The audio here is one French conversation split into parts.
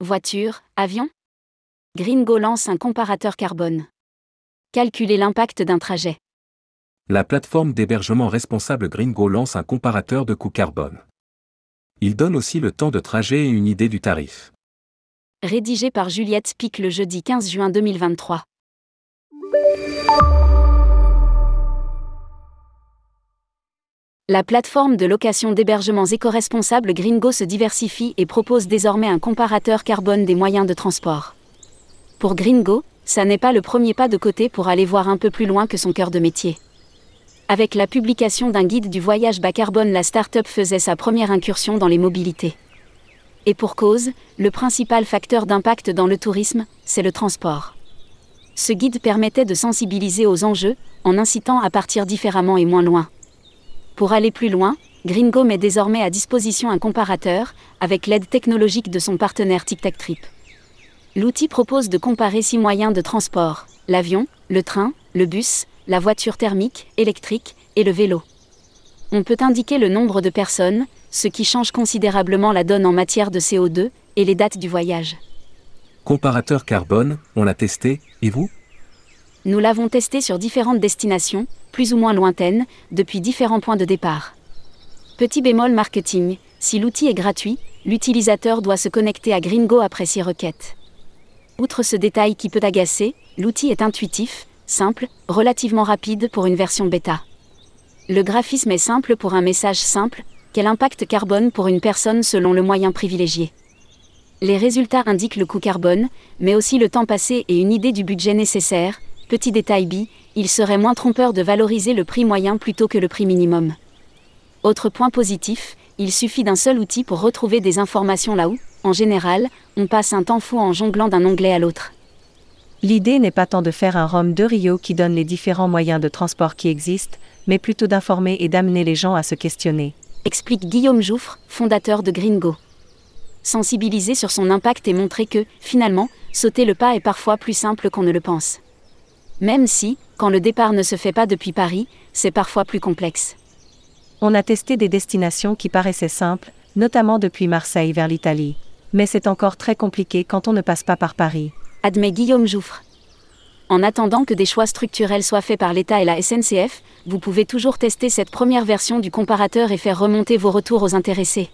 voiture, avion? Gringo lance un comparateur carbone. Calculer l'impact d'un trajet. La plateforme d'hébergement responsable Gringo lance un comparateur de coût carbone. Il donne aussi le temps de trajet et une idée du tarif. Rédigé par Juliette Spic le jeudi 15 juin 2023. La plateforme de location d'hébergements éco-responsables Gringo se diversifie et propose désormais un comparateur carbone des moyens de transport. Pour Gringo, ça n'est pas le premier pas de côté pour aller voir un peu plus loin que son cœur de métier. Avec la publication d'un guide du voyage bas carbone, la start-up faisait sa première incursion dans les mobilités. Et pour cause, le principal facteur d'impact dans le tourisme, c'est le transport. Ce guide permettait de sensibiliser aux enjeux, en incitant à partir différemment et moins loin. Pour aller plus loin, Gringo met désormais à disposition un comparateur, avec l'aide technologique de son partenaire Tic Trip. L'outil propose de comparer six moyens de transport l'avion, le train, le bus, la voiture thermique, électrique et le vélo. On peut indiquer le nombre de personnes, ce qui change considérablement la donne en matière de CO2 et les dates du voyage. Comparateur carbone, on l'a testé, et vous? Nous l'avons testé sur différentes destinations, plus ou moins lointaines, depuis différents points de départ. Petit bémol marketing, si l'outil est gratuit, l'utilisateur doit se connecter à Gringo après six requêtes. Outre ce détail qui peut agacer, l'outil est intuitif, simple, relativement rapide pour une version bêta. Le graphisme est simple pour un message simple, quel impact carbone pour une personne selon le moyen privilégié. Les résultats indiquent le coût carbone, mais aussi le temps passé et une idée du budget nécessaire, Petit détail B, il serait moins trompeur de valoriser le prix moyen plutôt que le prix minimum. Autre point positif, il suffit d'un seul outil pour retrouver des informations là où, en général, on passe un temps fou en jonglant d'un onglet à l'autre. L'idée n'est pas tant de faire un ROM de Rio qui donne les différents moyens de transport qui existent, mais plutôt d'informer et d'amener les gens à se questionner. Explique Guillaume Jouffre, fondateur de Gringo. Sensibiliser sur son impact et montrer que, finalement, sauter le pas est parfois plus simple qu'on ne le pense. Même si, quand le départ ne se fait pas depuis Paris, c'est parfois plus complexe. On a testé des destinations qui paraissaient simples, notamment depuis Marseille vers l'Italie. Mais c'est encore très compliqué quand on ne passe pas par Paris. Admet Guillaume Jouffre. En attendant que des choix structurels soient faits par l'État et la SNCF, vous pouvez toujours tester cette première version du comparateur et faire remonter vos retours aux intéressés.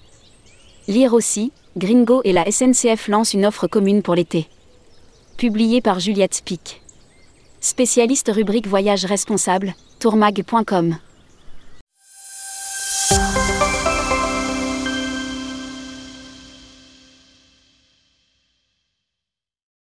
Lire aussi, Gringo et la SNCF lancent une offre commune pour l'été. Publié par Juliette Spic. Spécialiste rubrique voyage responsable, tourmag.com.